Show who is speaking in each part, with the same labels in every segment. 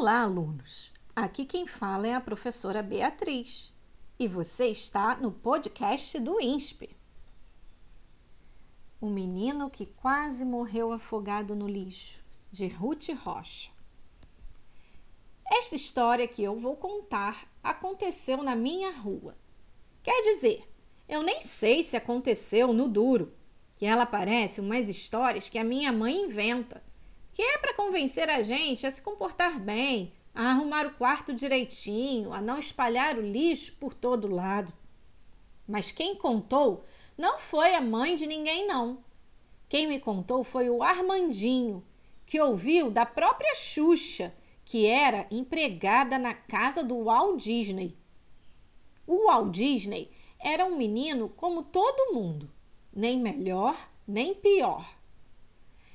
Speaker 1: Olá, alunos! Aqui quem fala é a professora Beatriz e você está no podcast do INSPE. O menino que quase morreu afogado no lixo, de Ruth Rocha. Esta história que eu vou contar aconteceu na minha rua. Quer dizer, eu nem sei se aconteceu no duro, que ela parece umas histórias que a minha mãe inventa que é para convencer a gente a se comportar bem, a arrumar o quarto direitinho, a não espalhar o lixo por todo lado. Mas quem contou não foi a mãe de ninguém, não. Quem me contou foi o Armandinho, que ouviu da própria Xuxa, que era empregada na casa do Walt Disney. O Walt Disney era um menino como todo mundo, nem melhor nem pior.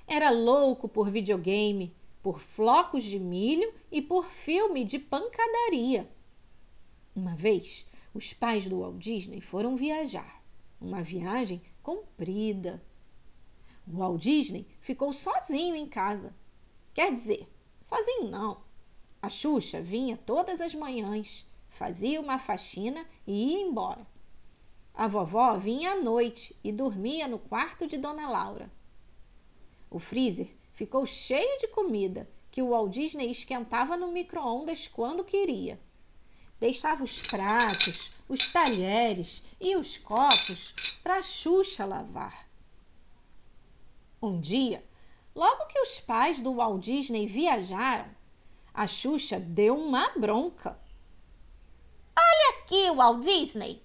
Speaker 1: Era louco por videogame, por flocos de milho e por filme de pancadaria. Uma vez, os pais do Walt Disney foram viajar. Uma viagem comprida. O Walt Disney ficou sozinho em casa. Quer dizer, sozinho não. A Xuxa vinha todas as manhãs, fazia uma faxina e ia embora. A vovó vinha à noite e dormia no quarto de Dona Laura. O freezer ficou cheio de comida que o Walt Disney esquentava no micro-ondas quando queria. Deixava os pratos, os talheres e os copos para a Xuxa lavar. Um dia, logo que os pais do Walt Disney viajaram, a Xuxa deu uma bronca. Olha aqui, Walt Disney!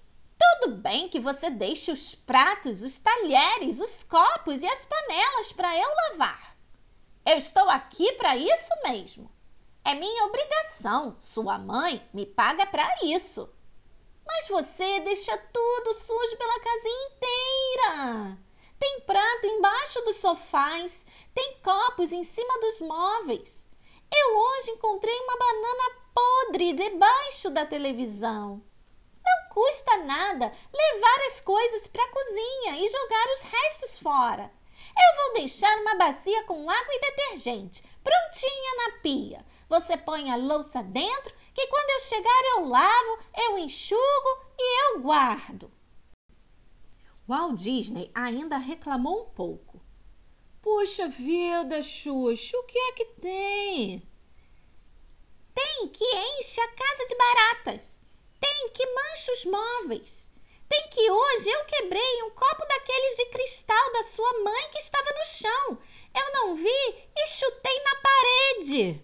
Speaker 1: Tudo bem que você deixe os pratos, os talheres, os copos e as panelas para eu lavar. Eu estou aqui para isso mesmo. É minha obrigação. Sua mãe me paga para isso. Mas você deixa tudo sujo pela casa inteira. Tem prato embaixo dos sofás, tem copos em cima dos móveis. Eu hoje encontrei uma banana podre debaixo da televisão custa nada levar as coisas para a cozinha e jogar os restos fora. Eu vou deixar uma bacia com água e detergente, prontinha na pia. Você põe a louça dentro, que quando eu chegar eu lavo, eu enxugo e eu guardo. Walt Disney ainda reclamou um pouco. Puxa vida, Xuxa, o que é que tem? Tem que enche a casa de baratas. Tem que mancha os móveis. Tem que hoje eu quebrei um copo daqueles de cristal da sua mãe que estava no chão. Eu não vi e chutei na parede.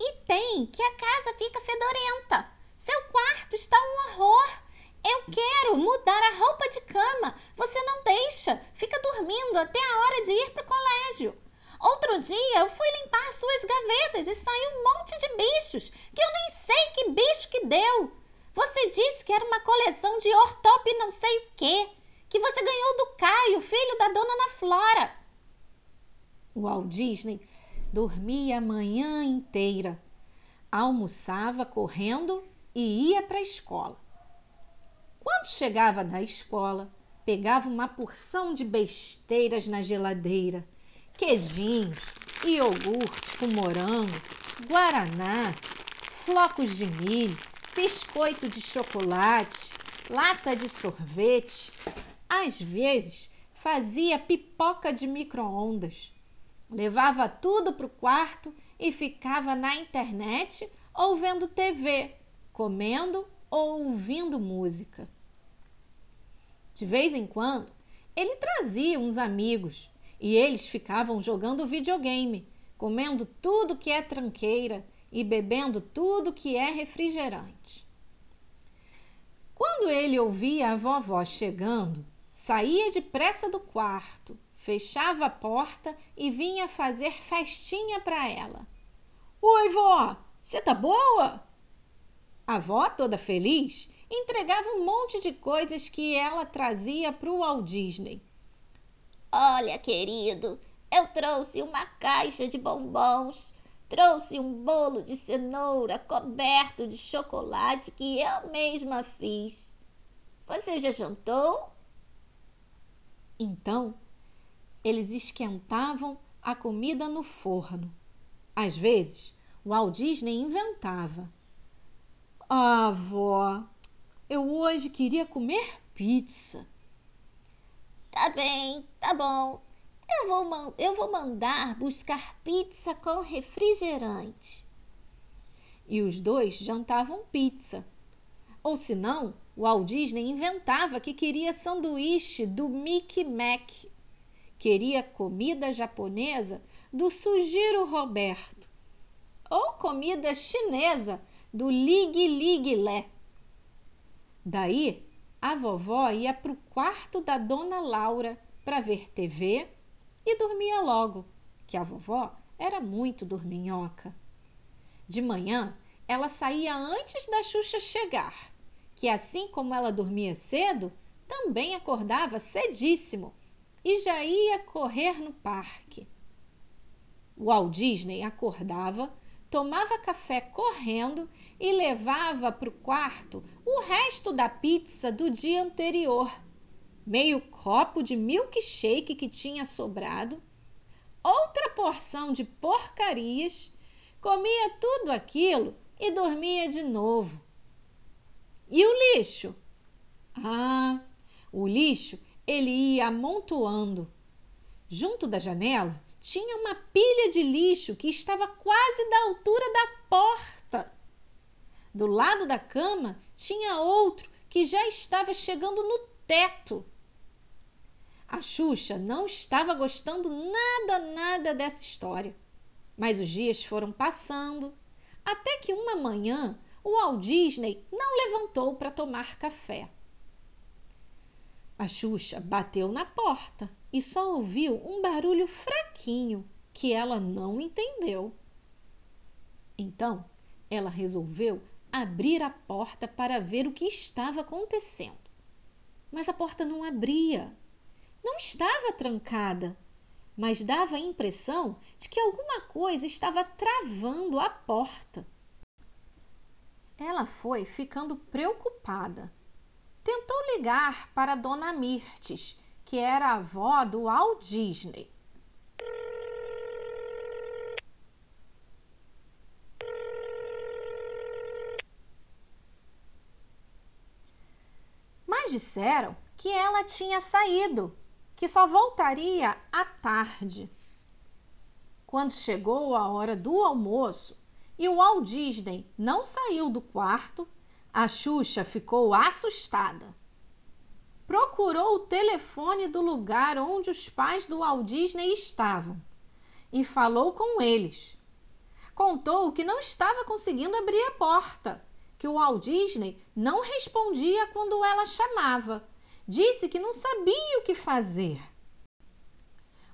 Speaker 1: E tem que a casa fica fedorenta. Seu quarto está um horror. Eu quero mudar a roupa de cama. Você não deixa. Fica dormindo até a hora de ir para o colégio. Outro dia eu fui limpar suas gavetas e saiu um monte de bichos que eu nem sei que bicho que deu. Você disse que era uma coleção de ortop não sei o quê, que você ganhou do Caio, filho da dona Ana Flora. O Walt Disney dormia a manhã inteira, almoçava correndo e ia para a escola. Quando chegava da escola, pegava uma porção de besteiras na geladeira queijinhos, iogurte com morango, guaraná, flocos de milho, biscoito de chocolate, lata de sorvete. Às vezes fazia pipoca de micro-ondas. Levava tudo para o quarto e ficava na internet ou vendo TV, comendo ou ouvindo música. De vez em quando, ele trazia uns amigos e eles ficavam jogando videogame, comendo tudo que é tranqueira e bebendo tudo que é refrigerante. Quando ele ouvia a vovó chegando, saía depressa do quarto, fechava a porta e vinha fazer festinha para ela. Oi, vó, você tá boa? A vó, toda feliz, entregava um monte de coisas que ela trazia para o Walt Disney Olha, querido, eu trouxe uma caixa de bombons. Trouxe um bolo de cenoura coberto de chocolate que eu mesma fiz. Você já jantou? Então, eles esquentavam a comida no forno. Às vezes, o Walt Disney inventava. Ah, avó, eu hoje queria comer pizza.
Speaker 2: Tá bem, tá bom. Eu vou, eu vou mandar buscar pizza com refrigerante.
Speaker 1: E os dois jantavam pizza. Ou senão, o Walt Disney inventava que queria sanduíche do Mickey Mac. Queria comida japonesa do Sugiro Roberto. Ou comida chinesa do Lig Lig Lé. Daí, a vovó ia para o quarto da dona Laura para ver TV e dormia logo, que a vovó era muito dorminhoca. De manhã, ela saía antes da Xuxa chegar, que assim como ela dormia cedo, também acordava cedíssimo e já ia correr no parque. O Walt Disney acordava, tomava café correndo e levava para o quarto o resto da pizza do dia anterior meio copo de milkshake que tinha sobrado, outra porção de porcarias, comia tudo aquilo e dormia de novo. E o lixo? Ah, o lixo ele ia amontoando. Junto da janela tinha uma pilha de lixo que estava quase da altura da porta. Do lado da cama tinha outro que já estava chegando no teto. A Xuxa não estava gostando nada, nada dessa história. Mas os dias foram passando, até que uma manhã o Walt Disney não levantou para tomar café. A Xuxa bateu na porta e só ouviu um barulho fraquinho que ela não entendeu. Então, ela resolveu abrir a porta para ver o que estava acontecendo. Mas a porta não abria. Não estava trancada, mas dava a impressão de que alguma coisa estava travando a porta. Ela foi ficando preocupada. Tentou ligar para Dona Mirtes, que era a avó do Walt Disney. Mas disseram que ela tinha saído que só voltaria à tarde. Quando chegou a hora do almoço e o Walt Disney não saiu do quarto, a Xuxa ficou assustada. Procurou o telefone do lugar onde os pais do Walt Disney estavam e falou com eles. Contou que não estava conseguindo abrir a porta, que o Walt Disney não respondia quando ela chamava disse que não sabia o que fazer.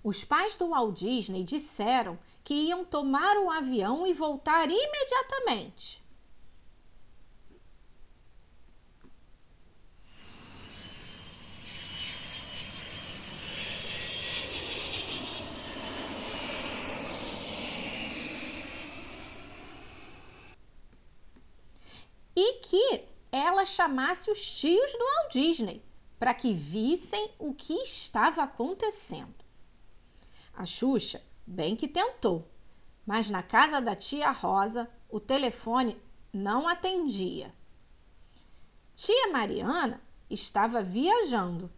Speaker 1: Os pais do Walt Disney disseram que iam tomar o avião e voltar imediatamente. E que ela chamasse os tios do Walt Disney para que vissem o que estava acontecendo. A Xuxa bem que tentou, mas na casa da tia Rosa o telefone não atendia. Tia Mariana estava viajando.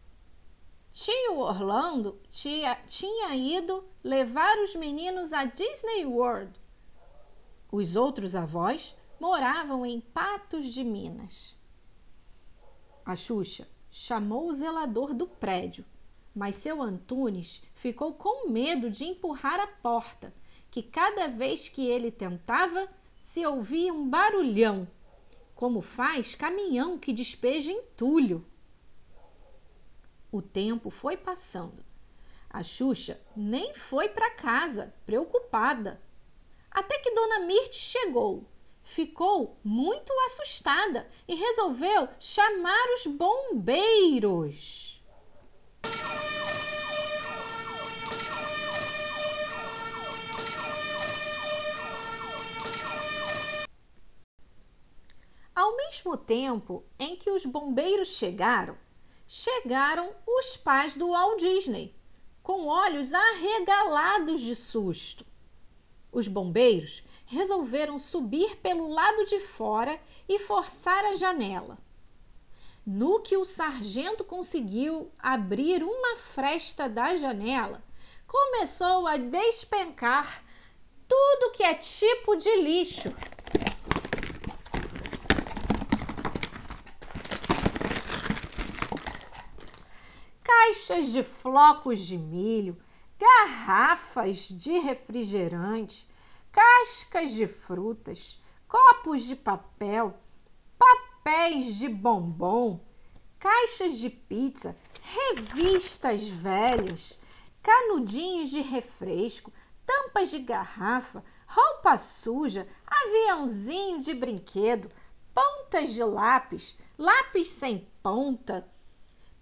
Speaker 1: Tio Orlando tia, tinha ido levar os meninos a Disney World. Os outros avós moravam em Patos de Minas. A Xuxa chamou o zelador do prédio, mas seu Antunes ficou com medo de empurrar a porta, que cada vez que ele tentava se ouvia um barulhão, como faz caminhão que despeja entulho. O tempo foi passando. A Xuxa nem foi para casa, preocupada. Até que Dona Mirte chegou ficou muito assustada e resolveu chamar os bombeiros. Ao mesmo tempo em que os bombeiros chegaram, chegaram os pais do Walt Disney com olhos arregalados de susto. Os bombeiros resolveram subir pelo lado de fora e forçar a janela. No que o sargento conseguiu abrir uma fresta da janela, começou a despencar tudo que é tipo de lixo. Caixas de flocos de milho, garrafas de refrigerante, cascas de frutas, copos de papel, papéis de bombom, caixas de pizza, revistas velhas, canudinhos de refresco, tampas de garrafa, roupa suja, aviãozinho de brinquedo, pontas de lápis, lápis sem ponta,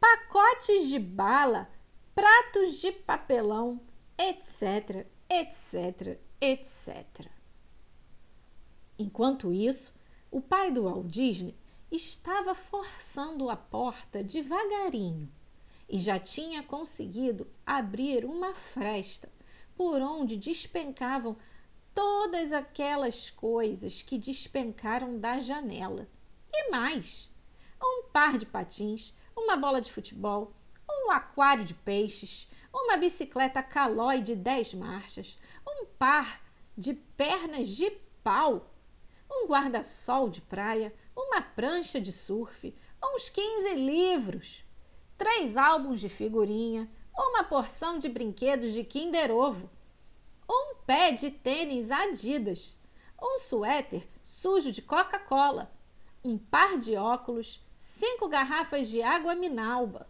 Speaker 1: pacotes de bala, pratos de papelão, etc, etc, etc. Enquanto isso, o pai do Walt Disney estava forçando a porta devagarinho e já tinha conseguido abrir uma fresta por onde despencavam todas aquelas coisas que despencaram da janela. E mais: um par de patins, uma bola de futebol, um aquário de peixes, uma bicicleta calói de 10 marchas, um par de pernas de pau, um guarda-sol de praia, uma prancha de surf, uns 15 livros, três álbuns de figurinha, uma porção de brinquedos de Kinder Ovo, um pé de tênis Adidas, um suéter sujo de Coca-Cola, um par de óculos, cinco garrafas de água Minalba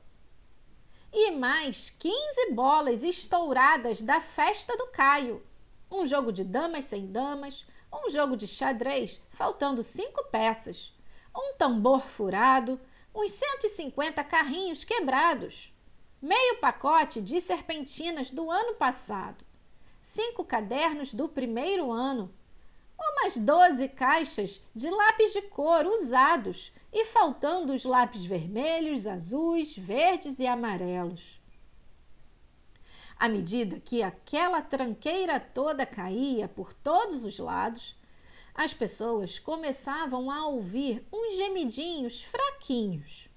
Speaker 1: e mais 15 bolas estouradas da festa do Caio, um jogo de damas sem damas, um jogo de xadrez faltando cinco peças, um tambor furado, uns 150 carrinhos quebrados, meio pacote de serpentinas do ano passado, cinco cadernos do primeiro ano, umas 12 caixas de lápis de cor usados e faltando os lápis vermelhos, azuis, verdes e amarelos. À medida que aquela tranqueira toda caía por todos os lados, as pessoas começavam a ouvir uns gemidinhos fraquinhos.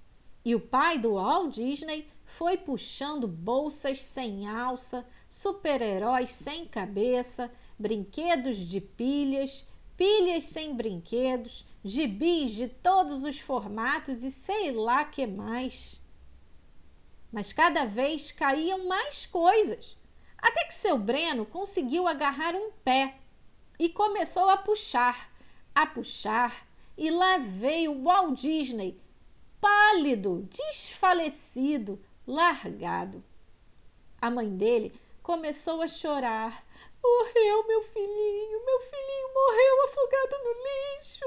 Speaker 1: E o pai do Walt Disney foi puxando bolsas sem alça, super-heróis sem cabeça, brinquedos de pilhas, pilhas sem brinquedos, gibis de todos os formatos e sei lá que mais. Mas cada vez caíam mais coisas, até que seu Breno conseguiu agarrar um pé e começou a puxar, a puxar, e lá veio Walt Disney, pálido, desfalecido, largado. A mãe dele começou a chorar. Morreu meu filhinho, meu filhinho morreu afogado no lixo.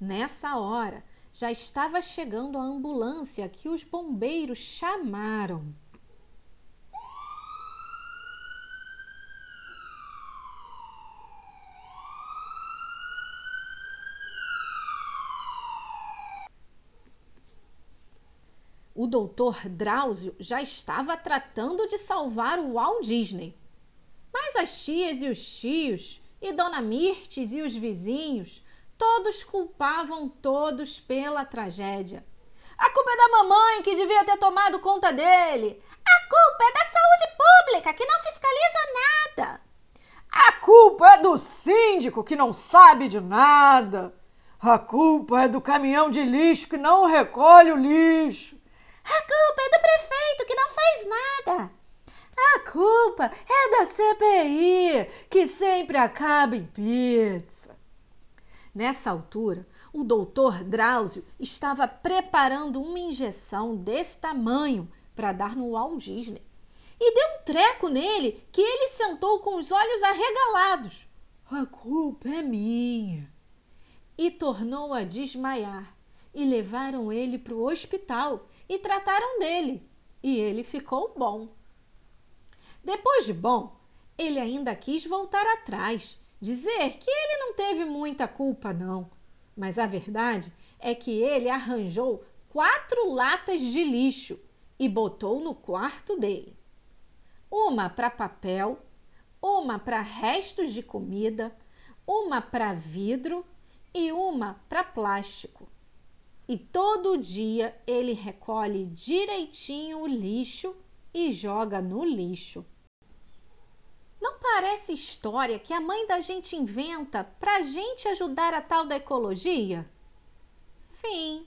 Speaker 1: Nessa hora, já estava chegando a ambulância que os bombeiros chamaram. O doutor Drauzio já estava tratando de salvar o Walt Disney. Mas as tias e os tios, e Dona Mirtes e os vizinhos, todos culpavam todos pela tragédia. A culpa é da mamãe que devia ter tomado conta dele.
Speaker 2: A culpa é da saúde pública que não fiscaliza nada.
Speaker 3: A culpa é do síndico que não sabe de nada. A culpa é do caminhão de lixo que não recolhe o lixo.
Speaker 2: A culpa é do prefeito que não faz nada.
Speaker 3: A culpa é da CPI que sempre acaba em pizza.
Speaker 1: Nessa altura, o doutor Drauzio estava preparando uma injeção desse tamanho para dar no Walt Disney. E deu um treco nele que ele sentou com os olhos arregalados.
Speaker 3: A culpa é minha.
Speaker 1: E tornou a desmaiar. E levaram ele para o hospital e trataram dele, e ele ficou bom. Depois de bom, ele ainda quis voltar atrás, dizer que ele não teve muita culpa, não. Mas a verdade é que ele arranjou quatro latas de lixo e botou no quarto dele. Uma para papel, uma para restos de comida, uma para vidro e uma para plástico. E todo dia ele recolhe direitinho o lixo e joga no lixo. Não parece história que a mãe da gente inventa para a gente ajudar a tal da ecologia? Fim.